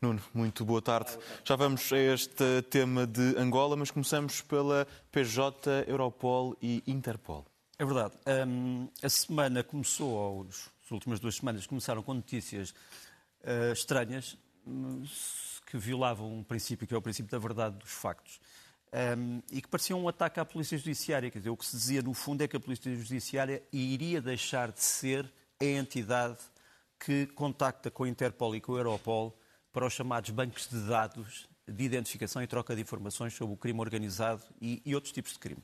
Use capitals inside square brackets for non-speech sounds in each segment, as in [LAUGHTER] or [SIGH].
Nuno, muito boa tarde. Já vamos a este tema de Angola, mas começamos pela PJ, Europol e Interpol. É verdade. Um, a semana começou, ou as últimas duas semanas começaram com notícias uh, estranhas que violavam um princípio que é o princípio da verdade dos factos. Um, e que parecia um ataque à Polícia Judiciária. Quer dizer, o que se dizia no fundo é que a Polícia Judiciária iria deixar de ser a entidade que contacta com a Interpol e com a Europol para os chamados bancos de dados de identificação e troca de informações sobre o crime organizado e, e outros tipos de crime.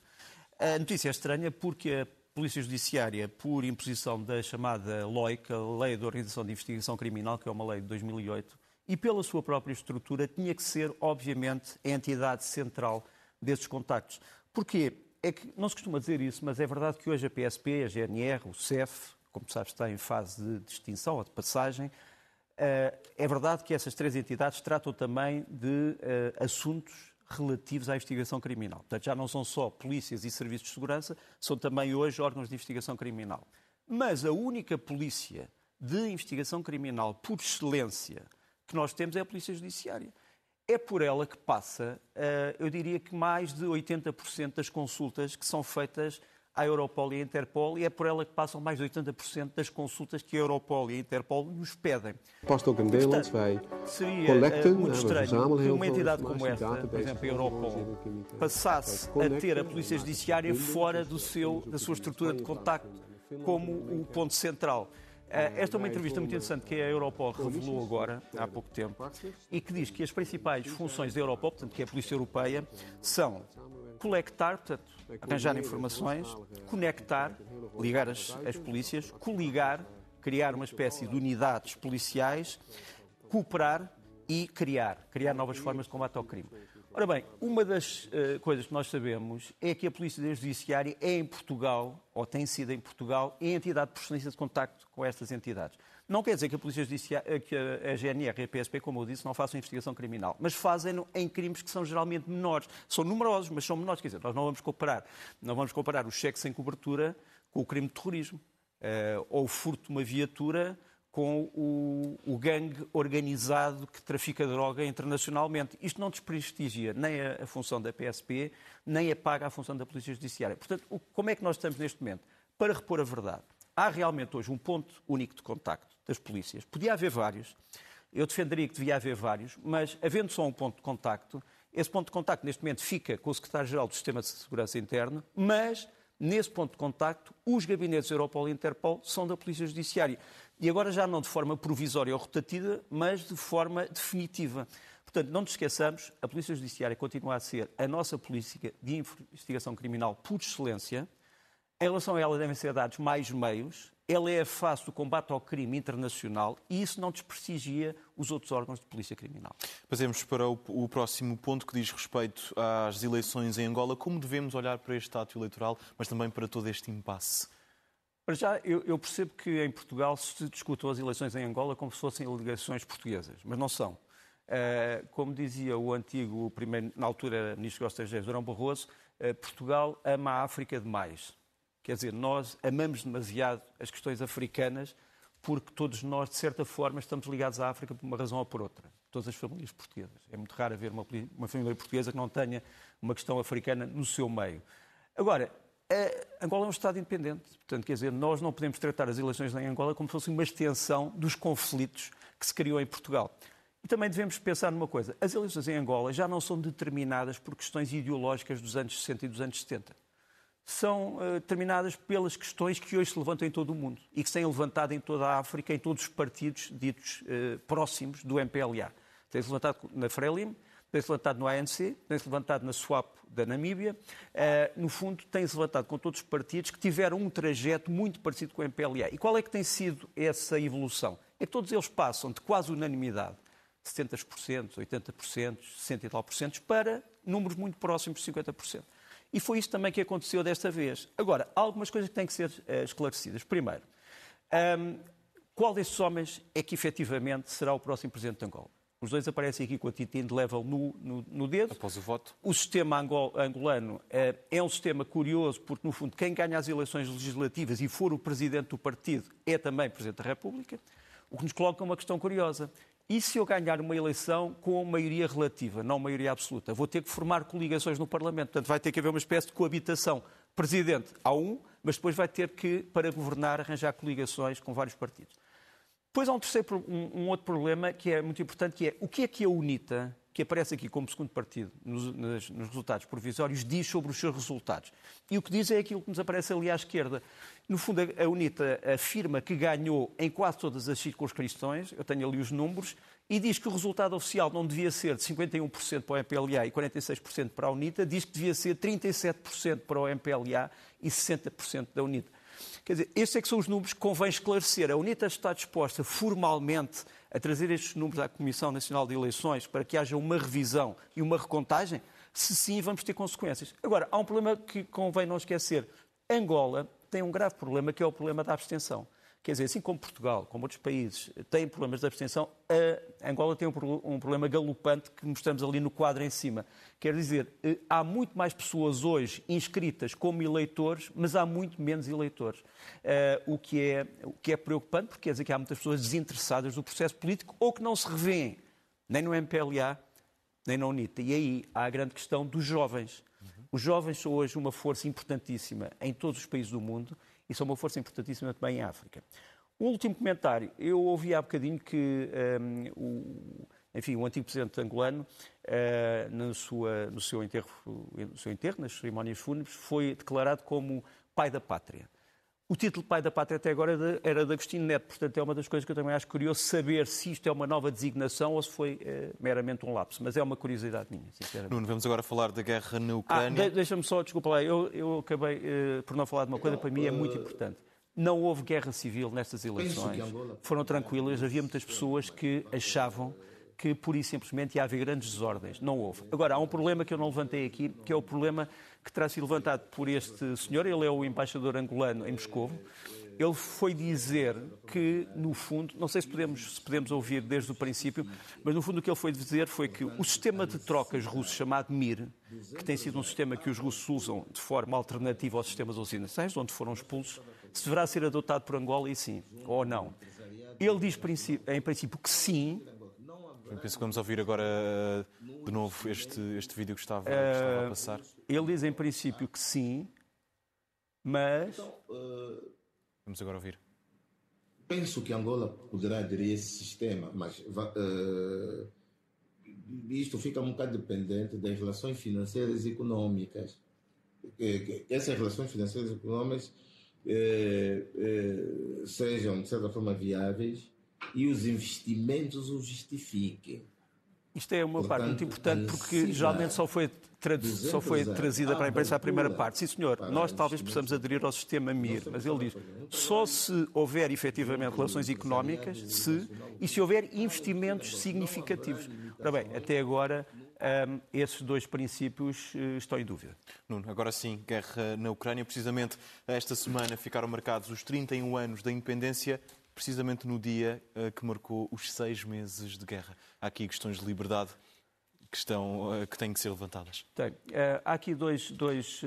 A notícia é estranha porque a Polícia Judiciária, por imposição da chamada LOIC, a Lei de Organização de Investigação Criminal, que é uma lei de 2008, e pela sua própria estrutura, tinha que ser, obviamente, a entidade central desses contactos. Porquê? É que não se costuma dizer isso, mas é verdade que hoje a PSP, a GNR, o CEF, como sabes, está em fase de extinção ou de passagem. Eh, é verdade que essas três entidades tratam também de eh, assuntos relativos à investigação criminal. Portanto, já não são só polícias e serviços de segurança, são também hoje órgãos de investigação criminal. Mas a única polícia de investigação criminal por excelência que nós temos é a Polícia Judiciária. É por ela que passa, eh, eu diria que mais de 80% das consultas que são feitas à Europol e à Interpol e é por ela que passam mais de 80% das consultas que a Europol e a Interpol nos pedem. Ook een Nederlands, wij collecten, muito estranho que uma entidade como esta, por exemplo a Europol, passasse a ter a Polícia Judiciária fora do seu, da sua estrutura de contacto como o ponto central. Eh, esta é uma entrevista muito interessante que a Europol revelou agora, há pouco tempo, e que diz que as principais funções da Europol, portanto, que é a Polícia Europeia, são colectar, portanto, arranjar informações, conectar, ligar as, as polícias, coligar, criar uma espécie de unidades policiais, cooperar e criar, criar novas formas de combate ao crime. Ora bem, uma das uh, coisas que nós sabemos é que a Polícia Judiciária é em Portugal, ou tem sido em Portugal, a entidade de procedência de contacto com estas entidades. Não quer dizer que a Polícia Judiciária, eh, que a GNR e a PSP, como eu disse, não façam investigação criminal, mas fazem em crimes que são geralmente menores. São numerosos, mas são menores. Quer dizer, nós não vamos comparar, não vamos comparar o cheque sem cobertura com o crime de terrorismo, uh, ou o furto de uma viatura com o, o, gangue organizado que trafica droga internacionalmente. Isto não desprestigia nem a, a, função da PSP, nem apaga a função da Polícia Judiciária. Portanto, o, como é que nós estamos neste momento? Para repor a verdade, há realmente hoje um ponto único de contacto das polícias. Podia haver vários, eu defenderia que devia haver vários, mas havendo só um ponto de contacto, esse ponto de contacto neste momento fica com o Secretário-Geral do Sistema de Segurança Interno, mas nesse ponto de contacto, os gabinetes Europol e Interpol são da Polícia Judiciária. E agora já não de forma provisória ou rotativa, mas de forma definitiva. Portanto, não nos esqueçamos, a Polícia Judiciária continua a ser a nossa política de investigação criminal por excelência. Em relação a ela devem ser dados mais meios. Ela é a face do combate ao crime internacional e isso não desprestigia os outros órgãos de polícia criminal. Passemos para o, o, próximo ponto que diz respeito às eleições em Angola. Como devemos olhar para este ato eleitoral, mas também para todo este impasse? Para já, eu, eu, percebo que em Portugal se discutam as eleições em Angola como se fossem eleições portuguesas, mas não são. Uh, como dizia o antigo, primeiro, na altura, Ministro dos Estrangeiros, Durão Barroso, uh, Portugal ama a África demais. Quer dizer, nós amamos demasiado as questões africanas porque todos nós, de certa forma, estamos ligados à África por uma razão ou por outra. Todas as famílias portuguesas. É muito raro haver uma, uma família portuguesa que não tenha uma questão africana no seu meio. Agora, Angola é um Estado independente. Portanto, quer dizer, nós não podemos tratar as eleições em Angola como se fosse uma extensão dos conflitos que se criou em Portugal. E também devemos pensar numa coisa: as eleições em Angola já não são determinadas por questões ideológicas dos anos 60 e dos anos 70. São uh, determinadas pelas questões que hoje se levantam em todo o mundo e que se têm levantado em toda a África, em todos os partidos ditos uh, próximos do MPLA. Tem-se levantado na Frelimo, tem-se levantado no ANC, tem-se levantado na SWAP da Namíbia. Uh, no fundo, tem-se levantado com todos os partidos que tiveram um trajeto muito parecido com o MPLA. E qual é que tem sido essa evolução? É que todos eles passam de quase unanimidade, 70%, 80%, 60 e tal por cento, para números muito próximos de 50%. E foi isso também que aconteceu desta vez. Agora, há algumas coisas que têm que ser uh, esclarecidas. Primeiro, um, qual desses homens é que efetivamente será o próximo presidente de Angola? Os dois aparecem aqui com a tinta de level no, no, no, dedo. Após o voto. O sistema angolano é, é um sistema curioso, porque, no fundo, quem ganha as eleições legislativas e for o presidente do partido é também presidente da República. O que nos coloca uma questão curiosa. E se eu ganhar uma eleição com maioria relativa, não maioria absoluta? Vou ter que formar coligações no Parlamento. Portanto, vai ter que haver uma espécie de coabitação. Presidente há um, mas depois vai ter que, para governar, arranjar coligações com vários partidos. Depois há um, terceiro, um, um outro problema que é muito importante, que é o que é que a UNITA, que aparece aqui como segundo partido nos, nos, resultados provisórios, diz sobre os seus resultados. E o que diz é aquilo que nos aparece ali à esquerda. No fundo, a UNITA afirma que ganhou em quase todas as circunscrições, eu tenho ali os números, e diz que o resultado oficial não devia ser de 51% para o MPLA e 46% para a UNITA, diz que devia ser 37% para o MPLA e 60% da UNITA. Quer dizer, estes é que são os números que convém esclarecer. A UNITA está disposta formalmente a trazer estes números à Comissão Nacional de Eleições para que haja uma revisão e uma recontagem? Se sim, vamos ter consequências. Agora, há um problema que convém não esquecer. Angola tem um grave problema que é o problema da abstenção. Quer dizer, assim como Portugal, como outros países, têm problemas de abstenção, a Angola tem um, problema galopante que mostramos ali no quadro em cima. Quer dizer, eh, há muito mais pessoas hoje inscritas como eleitores, mas há muito menos eleitores. Uh, o, que é, o que é preocupante, porque quer dizer que há muitas pessoas desinteressadas do processo político ou que não se revêem nem no MPLA, nem na UNITA. E aí há a grande questão dos jovens. Os jovens são hoje uma força importantíssima em todos os países do mundo e são uma força importantíssima também em África. Um último comentário. Eu ouvi há bocadinho que um, o, enfim, o antigo presidente angolano, uh, no, sua, no, seu enterro, no seu enterro, nas cerimónias fúnebres, foi declarado como pai da pátria. O título de pai da pátria até agora era de Agostinho Neto, portanto é uma das coisas que eu também acho curioso saber se isto é uma nova designação ou se foi uh, meramente um lapso, mas é uma curiosidade minha, sinceramente. Nuno, vamos agora falar da guerra na Ucrânia. Ah, de Deixa-me só, desculpa lá, eu, eu acabei uh, por não falar de uma coisa, para mim é muito importante. Não houve guerra civil nestas eleições, foram tranquilas, havia muitas pessoas que achavam que pura e simplesmente ia haver grandes desordens. Não houve. Agora, há um problema que eu não levantei aqui, que é o problema que terá sido levantado por este senhor, ele é o embaixador angolano em Moscou. Ele foi dizer que, no fundo, não sei se podemos, se podemos ouvir desde o princípio, mas no fundo o que ele foi dizer foi que o sistema de trocas russo chamado MIR, que tem sido um sistema que os russos usam de forma alternativa aos sistemas ocidentais, onde foram expulsos, se deverá ser adotado por Angola e sim, ou não. Ele diz em princípio que sim, penso que vamos ouvir agora de novo este, este vídeo que estava, que estava a eh, passar. Ele diz em princípio que sim, mas. Então, uh, vamos agora ouvir. Penso que Angola poderá aderir a esse sistema, mas uh, isto fica um bocado dependente das relações financeiras e econômicas. Essas relações financeiras e econômicas sejam, de certa forma, viáveis e os investimentos o justifiquem. Isto é uma Portanto, parte muito importante porque geralmente só foi, só foi trazida para a imprensa a primeira parte. Sim, senhor, nós talvez possamos aderir ao sistema MIR, mas ele diz só se houver efetivamente relações económicas, se, e se houver investimentos significativos. Ora bem, até agora um, esses dois princípios uh, estão em dúvida. Nuno, agora sim, guerra na Ucrânia. Precisamente esta semana ficaram marcados os 31 anos da independência precisamente no dia uh, que marcou os seis meses de guerra. Há aqui questões de liberdade que, estão, uh, que têm que ser levantadas. Tem. Uh, há aqui dois, dois,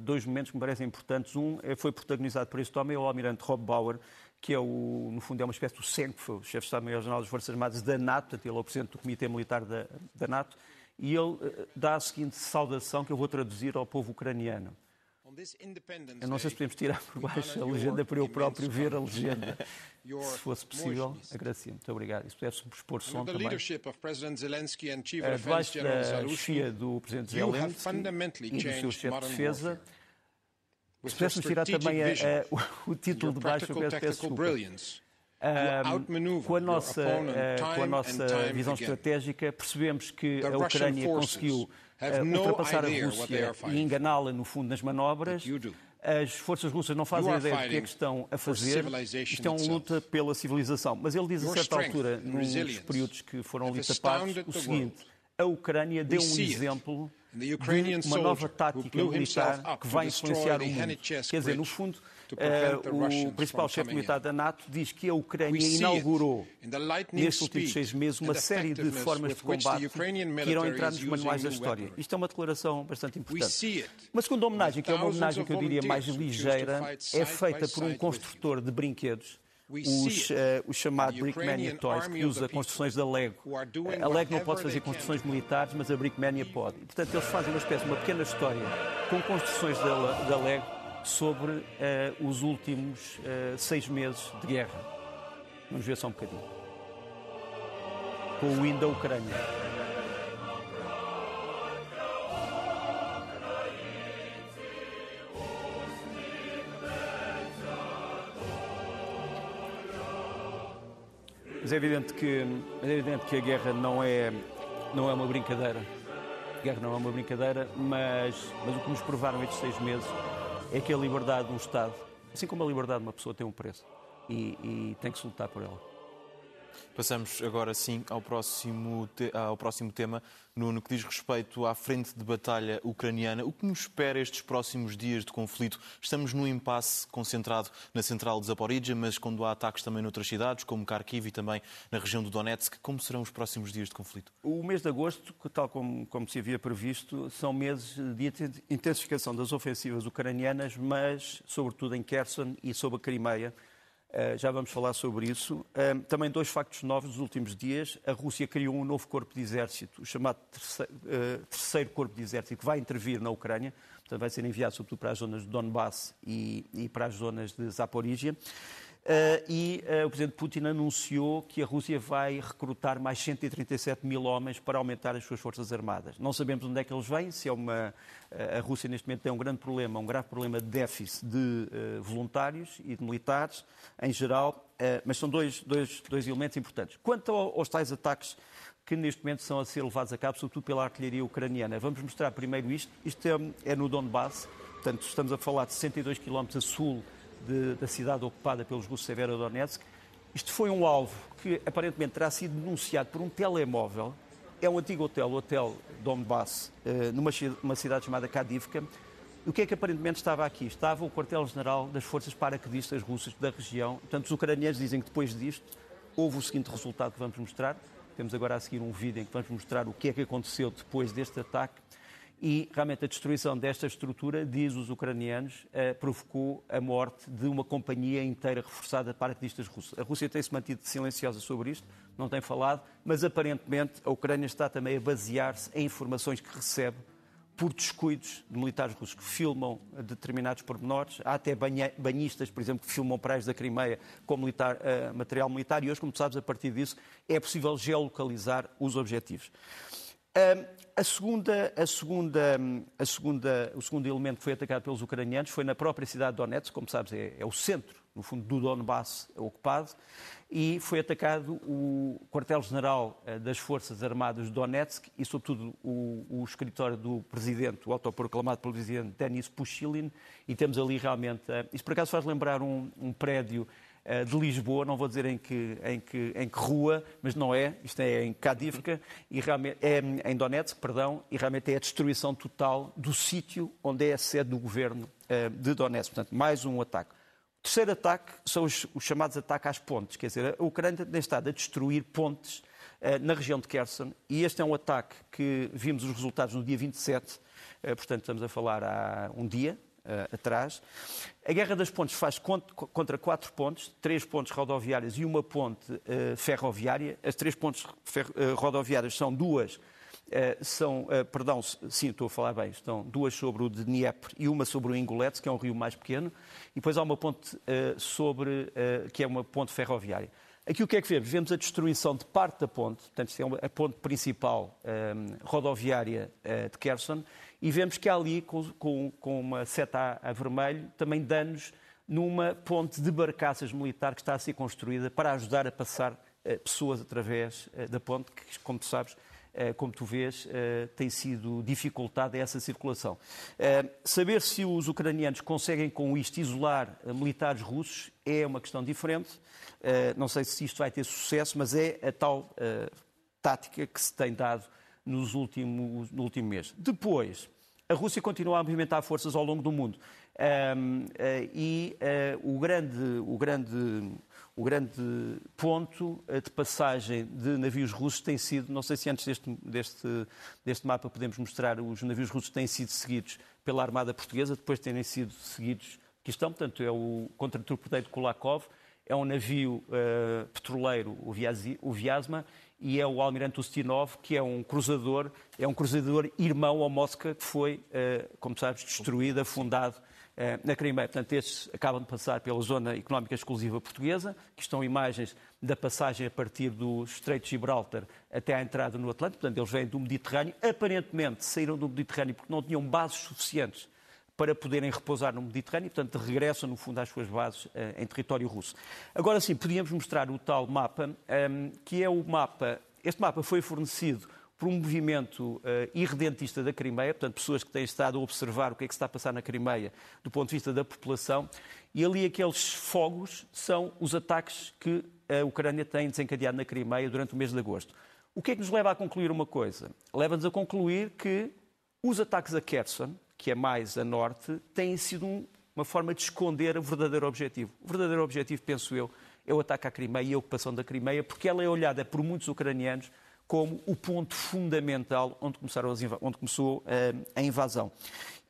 dois momentos que me parecem importantes. Um foi protagonizado por este homem, é o almirante Rob Bauer, que é o, no fundo é uma espécie do CENCF, o chefe de Estado-Maior-General das Forças Armadas da NATO, portanto ele é o presidente do Comitê Militar da, da NATO, e ele dá a seguinte saudação que eu vou traduzir ao povo ucraniano. Eu não sei se podemos tirar por baixo a legenda para eu próprio ver a legenda. [LAUGHS] Se fosse possível, agradecia. Muito obrigado. E se pudesse expor som também. Debaixo da chefia do Presidente Zelensky e do seu chefe de defesa, se pudéssemos tirar também a, a, o título de baixo, eu peço, desculpa. Um, com a nossa, uh, com a nossa visão estratégica, percebemos que a Ucrânia conseguiu ultrapassar a Rússia e enganá-la, no fundo, nas manobras. As forças russas não fazem ideia do que é que estão a fazer. Isto é uma luta pela civilização. Mas ele diz a certa altura, num dos períodos que foram ali tapados, o seguinte: a Ucrânia deu um exemplo de uma nova tática militar que vai influenciar o mundo. Quer dizer, no fundo, uh, o principal chefe militar da NATO diz que a Ucrânia inaugurou, nestes últimos seis meses, uma série de formas de combate que irão entrar nos manuais da história. Isto é uma declaração bastante importante. Uma segunda homenagem, que é uma homenagem que eu diria mais ligeira, é feita por um construtor de brinquedos os, uh, o chamado Brickmania Toys, que usa construções da Lego. A Lego não pode fazer construções militares, mas a Brickmania pode. E, portanto, eles fazem uma espécie, uma pequena história com construções da, da Lego sobre uh, os últimos uh, seis meses de guerra. Vamos ver só um bocadinho. Com o hino da Ucrânia. Mas é evidente que, é evidente que a guerra não é, não é uma brincadeira. A guerra não é uma brincadeira, mas, mas o que nos provaram estes seis meses é que a liberdade de um Estado, assim como a liberdade de uma pessoa, tem um preço e, e tem que se lutar por ela. Passamos agora sim ao próximo, ao próximo tema, no que diz respeito à frente de batalha ucraniana. O que nos espera estes próximos dias de conflito? Estamos num impasse concentrado na central de Zaporizhia, mas quando há ataques também noutras cidades, como Kharkiv e também na região do Donetsk, como serão os próximos dias de conflito? O mês de agosto, tal como, como se havia previsto, são meses de intensificação das ofensivas ucranianas, mas sobretudo em Kherson e sobre a Crimeia já vamos falar sobre isso. Uh, também dois factos novos dos últimos dias. A Rússia criou um novo corpo de exército, o chamado terceiro, uh, terceiro, corpo de exército, que vai intervir na Ucrânia. Portanto, vai ser enviado sobretudo para as zonas de Donbass e, para as zonas de Zaporizhia. Uh, e uh, o Presidente Putin anunciou que a Rússia vai recrutar mais 137 mil homens para aumentar as suas forças armadas. Não sabemos onde é que eles vêm, se é uma... Uh, a Rússia neste momento tem um grande problema, um grave problema de déficit de voluntários e de militares em geral, mas são dois, dois, dois elementos importantes. Quanto aos tais ataques que neste momento são a ser levados a cabo, sobretudo pela artilharia ucraniana. Vamos mostrar primeiro isto. Isto é, é no Donbass, portanto estamos a falar de 62 km a sul de, da cidade ocupada pelos russos Severodonetsk. Isto foi um alvo que aparentemente terá sido denunciado por um telemóvel. É um antigo hotel, o Hotel Donbass, eh, numa cidade chamada Kadivka. O que é que aparentemente estava aqui? Estava o quartel-general das forças paraquedistas russas da região. Portanto, os ucranianos dizem que depois disto houve o seguinte resultado que vamos mostrar. Temos agora a seguir um vídeo em que vamos mostrar o que é que aconteceu depois deste ataque. E realmente a destruição desta estrutura, diz os ucranianos, eh, provocou a morte de uma companhia inteira reforçada de paraquedistas russos. A Rússia tem-se mantido silenciosa sobre isto, não tem falado, mas aparentemente a Ucrânia está também a basear-se em informações que recebe por descuidos de militares russos que filmam determinados pormenores. Há até banhistas, por exemplo, que filmam praias da Crimeia com militar, uh, material militar e hoje, como sabes, a partir disso é possível geolocalizar os objetivos. A segunda, a segunda, a segunda, o segundo elemento que foi atacado pelos ucranianos foi na própria cidade de Donetsk, como sabes, é, é o centro, no fundo, do Donbass ocupado, e foi atacado o quartel-general eh, das Forças Armadas de Donetsk e, sobretudo, o, o escritório do presidente, o autoproclamado pelo presidente Denis Pushilin, e temos ali realmente... Eh, isso, por acaso, faz lembrar um, um prédio de Lisboa, não vou dizer em que, em que, em que rua, mas não é, isto é em Kadivka, e realmente, é em Donetsk, perdão, e realmente é a destruição total do sítio onde é a sede do governo uh, de Donetsk. Portanto, mais um ataque. O terceiro ataque são os, os chamados ataques às pontes, quer dizer, a Ucrânia tem estado a destruir pontes uh, na região de Kherson, e este é um ataque que vimos os resultados no dia 27, uh, portanto estamos a falar há um dia, uh, atrás. A Guerra das Pontes faz contra quatro pontes, três pontes rodoviárias e uma ponte uh, ferroviária. As três pontes uh, rodoviárias são duas são, uh, perdão, sim, estou a falar bem, estão duas sobre o Dnieper e uma sobre o Ingolets, que é um rio mais pequeno, e depois há uma ponte uh, sobre, uh, que é uma ponte ferroviária. Aqui o que é que vemos? Vemos a destruição de parte da ponte, portanto, é a ponte principal rodoviária de Kherson, e vemos que há ali, com, com, com uma seta a, a vermelho, também danos numa ponte de barcaças militar que está a ser construída para ajudar a passar uh, pessoas através uh, da ponte, que, como tu sabes, uh, como tu vês, tem sido dificultada essa circulação. saber se os ucranianos conseguem com isto isolar militares russos é uma questão diferente. não sei se isto vai ter sucesso, mas é a tal tática que se tem dado nos últimos, no último mês. Depois, a Rússia continua a movimentar forças ao longo do mundo. Um, uh, eh, e uh, o, grande, o, grande, o grande ponto eh, de passagem de navios russos tem sido, não sei se antes deste, deste, deste mapa podemos mostrar, os navios russos têm sido seguidos pela Armada Portuguesa, depois terem sido seguidos, que estão, portanto, é o contra-torpedeiro Kulakov, é um navio uh, petroleiro, o, Viasma, e é o Almirante Ustinov, que é um cruzador, é um cruzador irmão ao Mosca, que foi, uh, como sabes, destruído, afundado uh, na Crimeia. Portanto, estes acabam de passar pela zona económica exclusiva portuguesa, que estão imagens da passagem a partir do Estreito de Gibraltar até à entrada no Atlântico. Portanto, eles vêm do Mediterrâneo. Aparentemente, saíram do Mediterrâneo porque não tinham bases suficientes para poderem repousar no Mediterrâneo, portanto regressam no fundo às suas bases uh, em território russo. Agora sim, podíamos mostrar o tal mapa, um, ehm, que é o mapa, este mapa foi fornecido por um movimento uh, irredentista da Crimeia, portanto pessoas que têm estado a observar o que é que se está a passar na Crimeia do ponto de vista da população, e ali aqueles fogos são os ataques que a Ucrânia tem desencadeado na Crimeia durante o mês de agosto. O que é que nos leva a concluir uma coisa? Leva-nos a concluir que os ataques a Kherson, que é mais a norte, têm sido um, uma forma de esconder o verdadeiro objetivo. O verdadeiro objetivo, penso eu, é o ataque à Crimeia e a ocupação da Crimeia, porque ela é olhada por muitos ucranianos como o ponto fundamental onde, começaram as, onde começou uh, a invasão.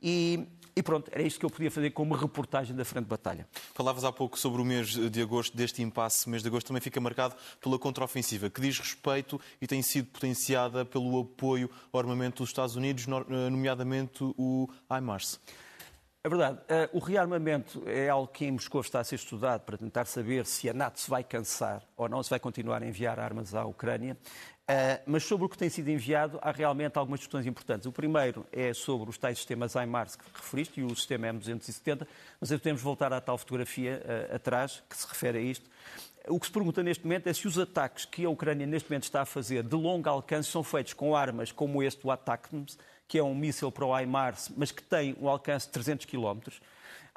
E e pronto, era isto que eu podia fazer como reportagem da Frente de Batalha. Falavas há pouco sobre o mês de agosto, deste impasse. O mês de agosto também fica marcado pela contraofensiva, que diz respeito e tem sido potenciada pelo apoio ao armamento dos Estados Unidos, nomeadamente o HIMARS. É verdade. Uh, o rearmamento é algo que em Moscou está a ser estudado para tentar saber se a NATO se vai cansar ou não, se vai continuar a enviar armas à Ucrânia. Uh, mas sobre o que tem sido enviado, há realmente algumas questões importantes. O primeiro é sobre os tais sistemas HIMARS que referiste e o sistema M270, mas podemos voltar à tal fotografia uh, atrás que se refere a isto. O que se pergunta neste momento é se os ataques que a Ucrânia neste momento está a fazer de longo alcance são feitos com armas como este, o ATACMS, que é um míssil para o HIMARS, mas que tem um alcance de 300 km.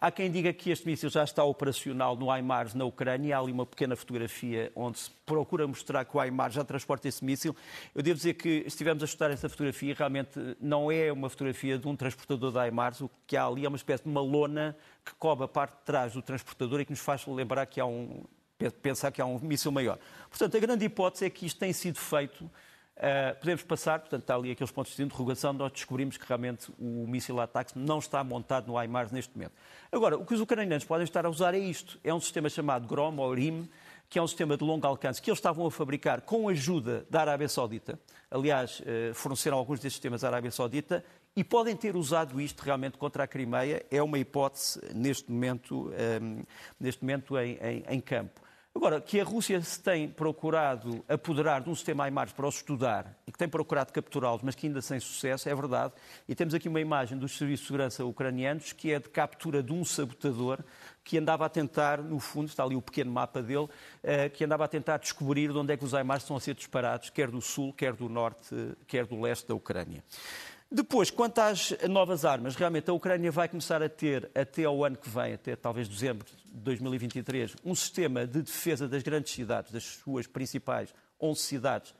Há quem diga que este míssil já está operacional no HIMARS na Ucrânia. Há ali uma pequena fotografia onde se procura mostrar que o HIMARS já transporta esse míssil. Eu devo dizer que estivemos a estudar essa fotografia realmente não é uma fotografia de um transportador da HIMARS. O que há ali é uma espécie de uma lona que cobre a parte de trás do transportador e que nos faz lembrar que há um pensar que há um míssil maior. Portanto, a grande hipótese é que isto tem sido feito Uh, podemos passar, portanto, está ali aqueles pontos de interrogação, nós descobrimos que realmente o míssil ataque não está montado no HIMARS neste momento. Agora, o que os ucranianos podem estar a usar é isto. É um sistema chamado GROM, ou RIM, que é um sistema de longo alcance, que eles estavam a fabricar com a ajuda da Arábia Saudita. Aliás, uh, forneceram alguns destes sistemas à Arábia Saudita e podem ter usado isto realmente contra a Crimeia. É uma hipótese neste momento, um, ehm, neste momento em, em, em campo. Agora, que a Rússia se tem procurado apoderar de um sistema IMARS para os estudar e que tem procurado capturá-los, mas que ainda sem sucesso, é verdade. E temos aqui uma imagem dos serviços de segurança ucranianos que é de captura de um sabotador que andava a tentar, no fundo, está ali o pequeno mapa dele, eh, que andava a tentar descobrir de onde é que os IMARS estão a ser disparados, quer do sul, quer do norte, quer do leste da Ucrânia. Depois, quanto às novas armas, realmente a Ucrânia vai começar a ter, até ao ano que vem, até talvez dezembro de 2023, um sistema de defesa das grandes cidades, das suas principais 11 cidades,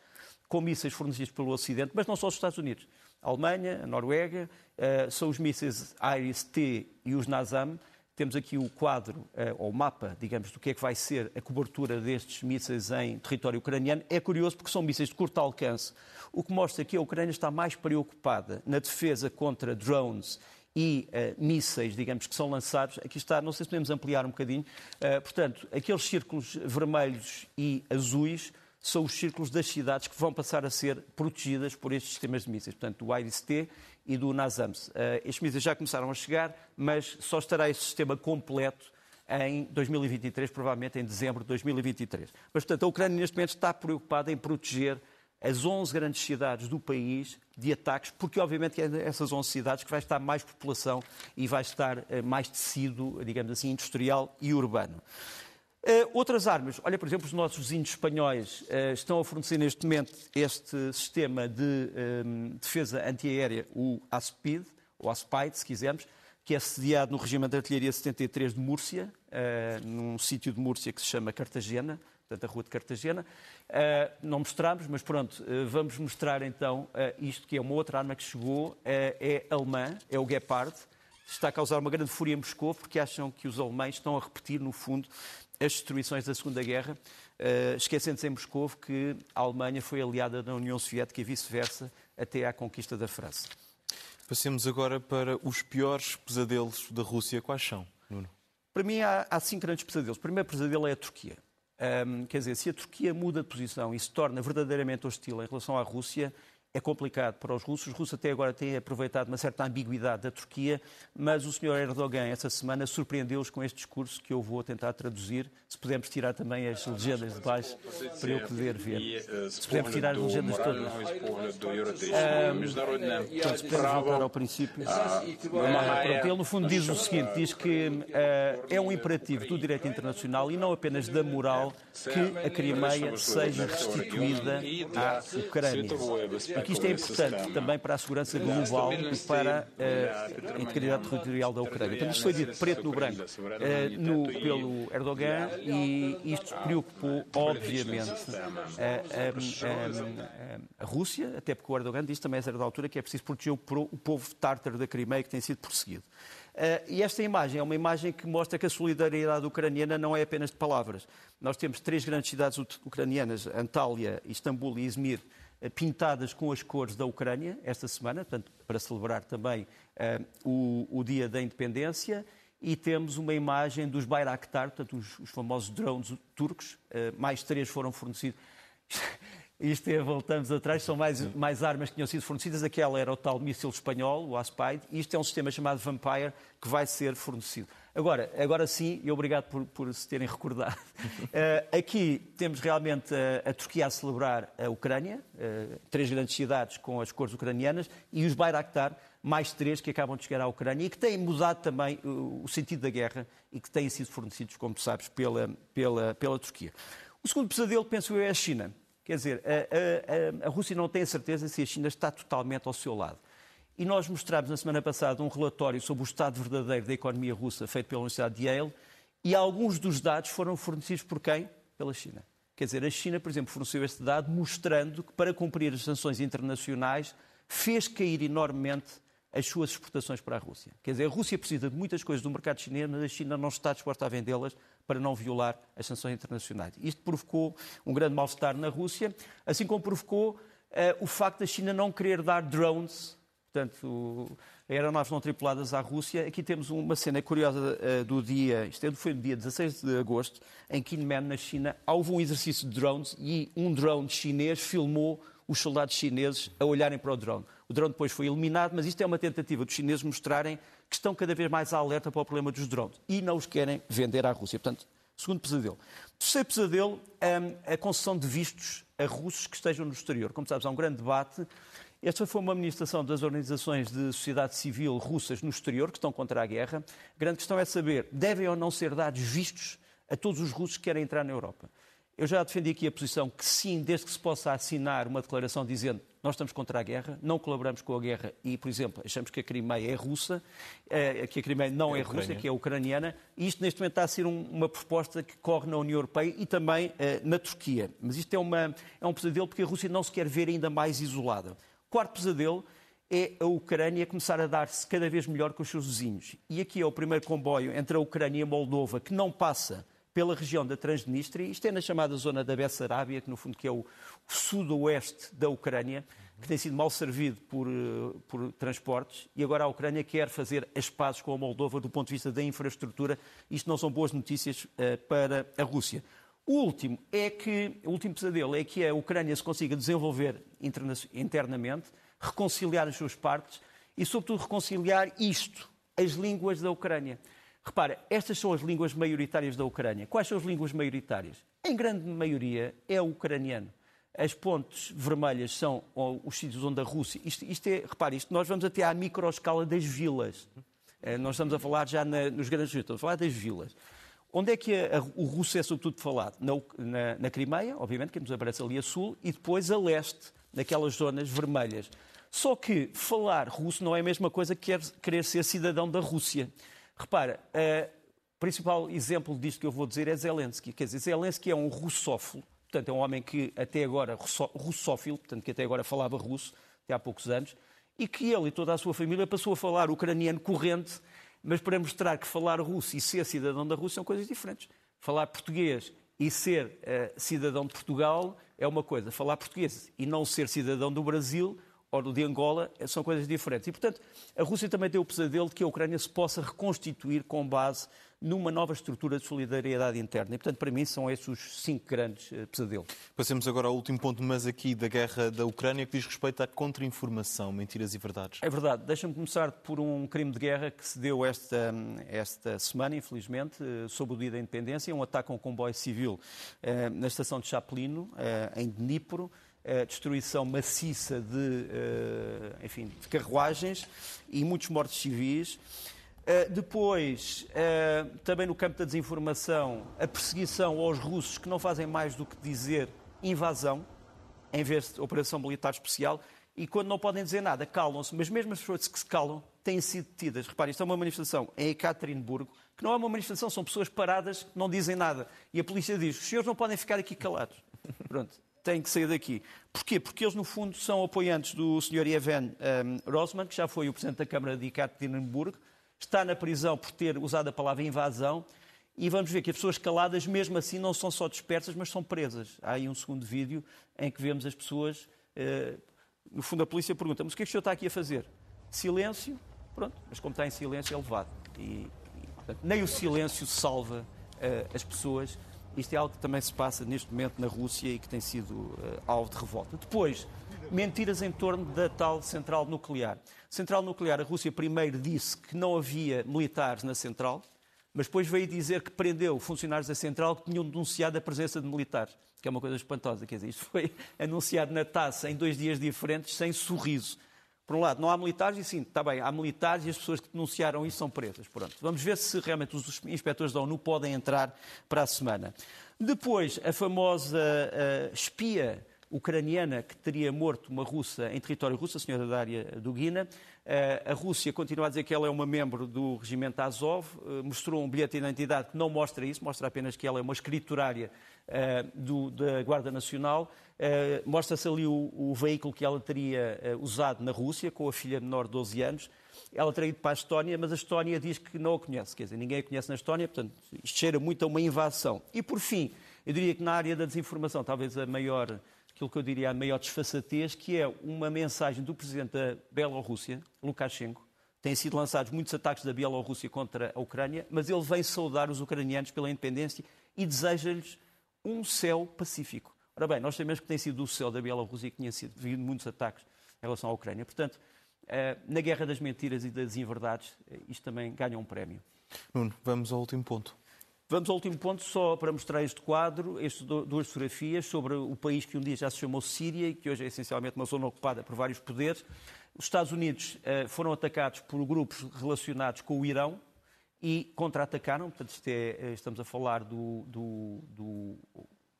com mísseis fornecidos pelo Ocidente, mas não só os Estados Unidos. A Alemanha, a Noruega, uh, são os mísseis Iris-T e os NASAM, temos aqui o quadro, eh, ou o mapa, digamos, do que é que vai ser a cobertura destes mísseis em território ucraniano. É curioso porque são mísseis de curto alcance, o que mostra que a Ucrânia está mais preocupada na defesa contra drones e uh, mísseis, digamos, que são lançados. Aqui está, não sei se podemos ampliar um bocadinho. Uh, portanto, aqueles círculos vermelhos e azuis são os círculos das cidades que vão passar a ser protegidas por estes sistemas de mísseis. Portanto, o IRIS-T e do NASAMS. Uh, estes mísseis já começaram a chegar, mas só estará este sistema completo em 2023, provavelmente em dezembro de 2023. Mas, portanto, a Ucrânia neste momento está preocupada em proteger as 11 grandes cidades do país de ataques, porque obviamente é essas 11 cidades que vai estar mais população e vai estar eh, mais tecido, digamos assim, industrial e urbano. Uh, outras armas, olha, por exemplo, os nossos vizinhos espanhóis uh, estão a fornecer neste momento este sistema de um, defesa antiaérea, o ASPID, ou ASPIDE, se quisermos, que é sediado no Regimento de Artilharia 73 de Múrcia, uh, num sítio de Múrcia que se chama Cartagena, portanto, a Rua de Cartagena. não mostramos, mas pronto, vamos mostrar então isto, que é uma outra arma que chegou, é alemã, é o Gepard, está a causar uma grande fúria em Moscou, porque acham que os alemães estão a repetir, no fundo, as destruições da Segunda Guerra, uh, esquecendo-se em Moscou que a Alemanha foi aliada da União Soviética e vice-versa até à conquista da França. Passemos agora para os piores pesadelos da Rússia. Quais são, Nuno? Para mim há, há cinco grandes pesadelos. O primeiro pesadelo é a Turquia. Quer dizer, se a Turquia muda de posição e se torna verdadeiramente hostil em relação à Rússia, é complicado para os russos. Os russos até agora têm aproveitado uma certa ambiguidade da Turquia, mas o Sr. Erdogan essa semana surpreendeu-os com este discurso que eu vou tentar traduzir. Se pudermos tirar também as legendas de baixo para eu poder ver. Se pudermos tirar as legendas todas. Um, se pudermos voltar ao princípio. Uh, pronto, ele no fundo diz o seguinte, diz que uh, é um imperativo do direito internacional e não apenas da moral que a Crimeia seja restituída à Ucrânia porque isto é importante também para a segurança global e para uh, a integridade territorial da Ucrânia. Portanto, isto foi dito preto no branco uh, no, pelo Erdogan e isto preocupou, obviamente, a, a, Rússia, até porque o Erdogan disse também a certa altura que é preciso proteger o, o povo tártaro da Crimeia que tem sido perseguido. Uh, e esta imagem é uma imagem que mostra que a solidariedade ucraniana não é apenas de palavras. Nós temos três grandes cidades ucranianas, Antália, Istambul e Izmir, eh, pintadas com as cores da Ucrânia esta semana, portanto, para celebrar também uh, o, o, Dia da Independência. E temos uma imagem dos Bayraktar, portanto, os, os famosos drones turcos. Uh, mais três foram fornecidos. [LAUGHS] Isto é, voltamos atrás, são mais, mais armas que tinham sido fornecidas. Aquela era o tal míssil espanhol, o Aspide. Isto é um sistema chamado Vampire que vai ser fornecido. Agora, agora sim, e obrigado por, por se terem recordado. Uh, [LAUGHS] aqui temos realmente a, a, Turquia a celebrar a Ucrânia, uh, três grandes cidades com as cores ucranianas, e os Bayraktar, mais três que acabam de chegar à Ucrânia e que têm mudado também o, o sentido da guerra e que têm sido fornecidos, como sabes, pela, pela, pela Turquia. O segundo pesadelo, penso eu, é a China. Quer dizer, a, a, a Rússia não tem a certeza se a China está totalmente ao seu lado. E nós mostramos na semana passada um relatório sobre o estado verdadeiro da economia russa feito pela Universidade de Yale e alguns dos dados foram fornecidos por quem? Pela China. Quer dizer, a China, por exemplo, forneceu este dado mostrando que para cumprir as sanções internacionais fez cair enormemente as suas exportações para a Rússia. Quer dizer, a Rússia precisa de muitas coisas do mercado chinês, mas a China não está disposta a vendê-las para não violar as sanções internacionais. Isto provocou um grande mal-estar na Rússia, assim como provocou uh, o facto da China não querer dar drones portanto, aeronaves não tripuladas à Rússia. Aqui temos uma cena curiosa uh, do dia, isto é, foi no dia 16 de agosto, em Kinmen, na China, houve um exercício de drones e um drone chinês filmou os soldados chineses a olharem para o drone. O drone depois foi eliminado, mas isto é uma tentativa dos chineses mostrarem que estão cada vez mais alerta para o problema dos drones e não os querem vender à Rússia. Portanto, segundo pesadelo. Terceiro pesadelo, um, a concessão de vistos a russos que estejam no exterior. Como sabes, há um grande debate esta foi uma manifestação das organizações de sociedade civil russas no exterior que estão contra a guerra. A grande questão é saber, devem ou não ser dados vistos a todos os russos que querem entrar na Europa? Eu já defendi aqui a posição que sim, desde que se possa assinar uma declaração dizendo nós estamos contra a guerra, não colaboramos com a guerra e, por exemplo, achamos que a Crimeia é russa, eh, que a Crimeia não é, é russa, que é ucraniana, e isto neste momento está a ser um, uma proposta que corre na União Europeia e também eh, na Turquia. Mas isto é, uma, é um pesadelo porque a Rússia não se quer ver ainda mais isolada. Quarto pesadelo é a Ucrânia começar a dar-se cada vez melhor com os seus vizinhos. E aqui é o primeiro comboio entre a Ucrânia e a Moldova que não passa pela região da Transnistria. Isto é na chamada zona da Bessarabia, que no fundo que é o, sudoeste da Ucrânia, que tem sido mal servido por, eh, por transportes. E agora a Ucrânia quer fazer as pazes com a Moldova do ponto de vista da infraestrutura. Isto não são boas notícias uh, para a Rússia. O último é que, o último pesadelo é que a Ucrânia se consiga desenvolver internamente, reconciliar as suas partes e, sobretudo, reconciliar isto, as línguas da Ucrânia. Repara, estas são as línguas maioritárias da Ucrânia. Quais são as línguas maioritárias? Em grande maioria é o ucraniano. As pontes vermelhas são os sítios onde a Rússia. Isto, isto é, repare, isto nós vamos até à microescala das vilas. Eh, nós estamos a falar já na, nos grandes estamos a falar das vilas. Onde é que a, a, o russo é sobretudo falado? Na, na, na, Crimeia, obviamente, que nos aparece ali a sul, e depois a leste, naquelas zonas vermelhas. Só que falar russo não é a mesma coisa que quer, querer ser cidadão da Rússia. Repara, o principal exemplo disto que eu vou dizer é Zelensky. Quer dizer, Zelensky é um russófilo, portanto, é um homem que até agora, russófilo, portanto, que até agora falava russo, até há poucos anos, e que ele e toda a sua família passou a falar ucraniano corrente mas para mostrar que falar russo e ser cidadão da Rússia são coisas diferentes. Falar português e ser uh, cidadão de Portugal é uma coisa. Falar português e não ser cidadão do Brasil, ou do de Angola, são coisas diferentes. E, portanto, a Rússia também tem o pesadelo de que a Ucrânia se possa reconstituir com base numa nova estrutura de solidariedade interna. E, portanto, para mim, são esses os cinco grandes eh, pesadelos. Passemos agora ao último ponto, mas aqui da guerra da Ucrânia, que diz respeito à contra-informação, mentiras e verdades. É verdade. Deixa-me começar por um crime de guerra que se deu esta, esta semana, infelizmente, eh, sob o dia da independência, um ataque a um comboio civil eh, na estação de Chaplino, em Dnipro, a destruição maciça de, enfim, de carruagens e muitos mortos civis. Eh, depois, uh, também no campo da desinformação, a perseguição aos russos que não fazem mais do que dizer invasão, em vez de operação militar especial, e quando não podem dizer nada, calam-se, mas mesmo as pessoas que se calam têm sido detidas. Reparem, isto é uma manifestação em Ekaterinburgo, que não é uma manifestação, são pessoas paradas que não dizem nada. E a polícia diz: os senhores não podem ficar aqui calados. Pronto, têm que sair daqui. Porquê? Porque eles, no fundo, são apoiantes do Sr. Evan um, Rosman, que já foi o Presidente da Câmara de Ekaterinburgo, está na prisão por ter usado a palavra invasão. E vamos ver que as pessoas caladas, mesmo assim, não são só dispersas, mas são presas. Há aí um segundo vídeo em que vemos as pessoas. Eh, no fundo, a polícia pergunta: Mas o que é que o senhor está aqui a fazer? Silêncio. Pronto, mas como está em silêncio, é levado. E, e portanto, nem o silêncio salva eh, as pessoas. Isto é algo que também se passa neste momento na Rússia e que tem sido uh, alvo de revolta. Depois, mentiras em torno da tal central nuclear. Central nuclear, a Rússia primeiro disse que não havia militares na central, mas depois veio dizer que prendeu funcionários da central que tinham denunciado a presença de militares, que é uma coisa espantosa. Quer dizer, isto foi [LAUGHS] anunciado na taça em dois dias diferentes, sem sorriso. Por um lado, não há militares, e sim, está bem, há militares e as pessoas que denunciaram isso são presas. Pronto. Vamos ver se realmente os inspectores da ONU podem entrar para a semana. Depois, a famosa uh, espia ucraniana que teria morto uma russa em território russo, a senhora Daria Dugina. Uh, a Rússia continua a dizer que ela é uma membro do regimento Azov, uh, mostrou um bilhete de identidade que não mostra isso, mostra apenas que ela é uma escriturária do, da Guarda Nacional. Uh, Mostra-se ali o, o, veículo que ela teria uh, usado na Rússia, com a filha menor de 12 anos. Ela teria ido para a Estónia, mas a Estónia diz que não a conhece. Quer dizer, ninguém a conhece na Estónia, portanto, isto cheira muito a uma invasão. E, por fim, eu diria que na área da desinformação, talvez a maior, aquilo que eu diria a maior desfaçatez, que é uma mensagem do presidente da Bielorrússia, Lukashenko. Têm sido lançados muitos ataques da Bielorrússia contra a Ucrânia, mas ele vem saudar os ucranianos pela independência e deseja-lhes um céu pacífico. Ora bem, nós sabemos que tem sido o céu da Bielorrússia que tinha sido vindo muitos ataques em relação à Ucrânia. Portanto, eh, na guerra das mentiras e das inverdades, eh, isto também ganha um prémio. Nuno, vamos ao último ponto. Vamos ao último ponto, só para mostrar este quadro, estas duas fotografias sobre o país que um dia já se chamou Síria e que hoje é essencialmente uma zona ocupada por vários poderes. Os Estados Unidos eh, foram atacados por grupos relacionados com o Irão e contra-atacaram, portanto, é, estamos a falar do, do, do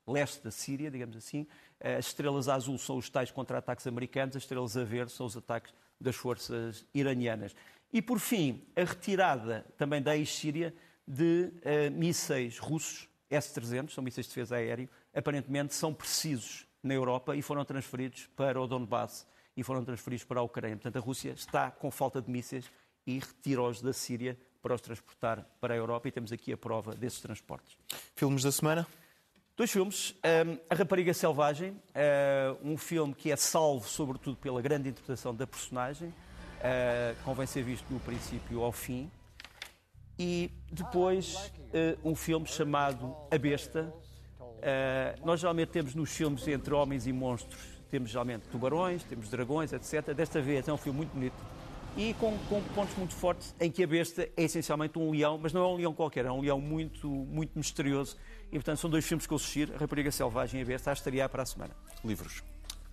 leste da Síria, digamos assim. As estrelas azul são os tais contra-ataques americanos, as estrelas a verde são os ataques das forças iranianas. E, por fim, a retirada também da ex-Síria de uh, mísseis russos, S-300, são mísseis de defesa aéreo, aparentemente são precisos na Europa e foram transferidos para o Donbass e foram transferidos para a Ucrânia. Portanto, a Rússia está com falta de mísseis e retira-os da Síria para os transportar para a Europa e temos aqui a prova desses transportes. Filmes da semana? Dois filmes. Um, a Rapariga Selvagem, uh, um filme que é salvo, sobretudo, pela grande interpretação da personagem. Uh, convém ser visto do princípio ao fim. E depois uh, um filme chamado A Besta. nós geralmente temos nos filmes entre homens e monstros, temos geralmente tubarões, temos dragões, etc. Desta vez é um filme muito bonito e com, com, pontos muito fortes em que a besta é essencialmente um leão, mas não é um leão qualquer, é um leão muito, muito misterioso e, portanto, são dois filmes que eu assistir, A Rapariga Selvagem e a Besta, a estrear para a semana. Livros?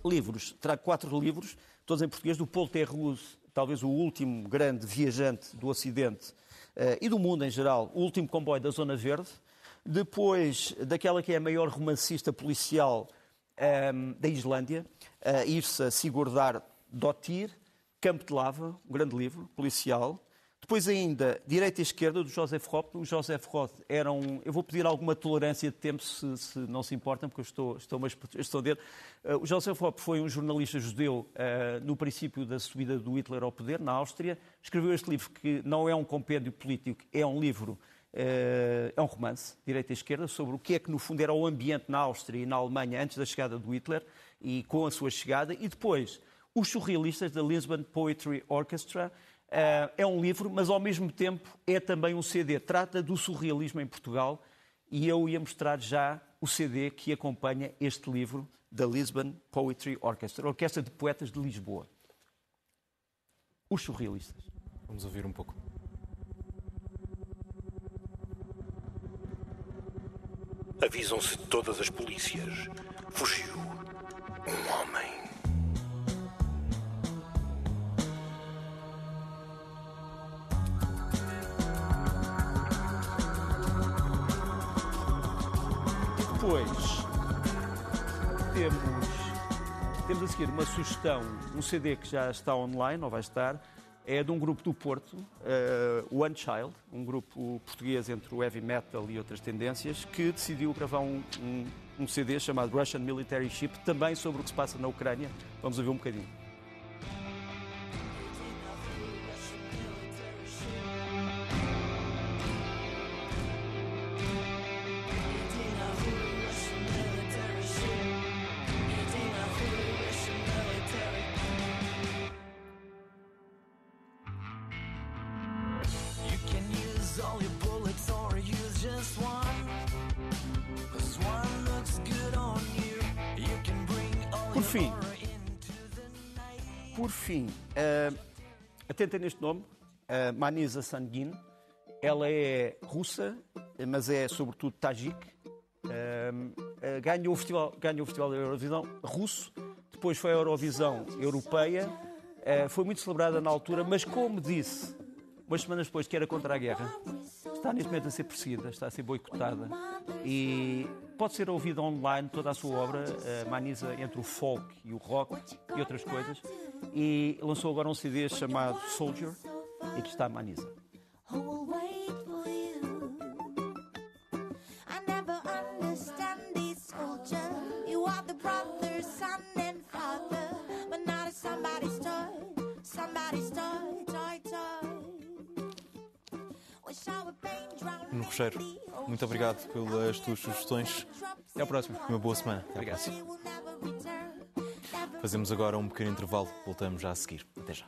Livros. Trago quatro livros, todos em português, do Paul Terrouse, talvez o último grande viajante do Ocidente uh, e do mundo em geral, o último comboio da Zona Verde. Depois, daquela que é a maior romancista policial um, ehm, da Islândia, uh, Irsa Sigurdar Dottir, Campo de Lava, um grande livro policial. Depois ainda, direita e esquerda, do Joseph Roth. O Joseph Roth era um... Eu vou pedir alguma tolerância de tempo, se, se não se importam, porque eu estou, estou, estou a ver. Uh, o Joseph Roth foi um jornalista judeu uh, no princípio da subida do Hitler ao poder, na Áustria. Escreveu este livro, que não é um compêndio político, é um livro, uh, é um romance, direita e esquerda, sobre o que é que, no fundo, era o ambiente na Áustria e na Alemanha antes da chegada do Hitler e com a sua chegada. E depois Os Surrealistas, da Lisbon Poetry Orchestra. Uh, é um livro, mas ao mesmo tempo é também um CD. Trata do surrealismo em Portugal e eu ia mostrar já o CD que acompanha este livro da Lisbon Poetry Orchestra, Orquestra de Poetas de Lisboa. Os surrealistas. Vamos ouvir um pouco. Avisam-se todas as polícias. Fugiu um homem. Depois temos, temos a seguir uma sugestão, um CD que já está online, ou vai estar, é de um grupo do Porto, uh, One Child, um grupo português entre o heavy metal e outras tendências, que decidiu gravar um, um, um CD chamado Russian Military Ship, também sobre o que se passa na Ucrânia. Vamos ouvir um bocadinho. Atentem neste nome, uh, Manisa Sangin. Ela é russa, mas é sobretudo tajik. Uh, uh, ganhou, o festival, ganhou o Festival da Eurovisão russo, depois foi a Eurovisão Europeia, uh, foi muito celebrada na altura, mas como disse, umas semanas depois que era contra a guerra, está neste momento a ser perseguida, está a ser boicotada e pode ser ouvida online toda a sua obra, uh, Manisa entre o folk e o rock e outras coisas. E lançou agora um CD chamado Soldier e que está a Manisa. No Rocheiro, muito obrigado pelas tuas sugestões. Até ao próximo. Uma boa semana. Obrigado. Fazemos agora um pequeno intervalo. Voltamos já a seguir. Até já.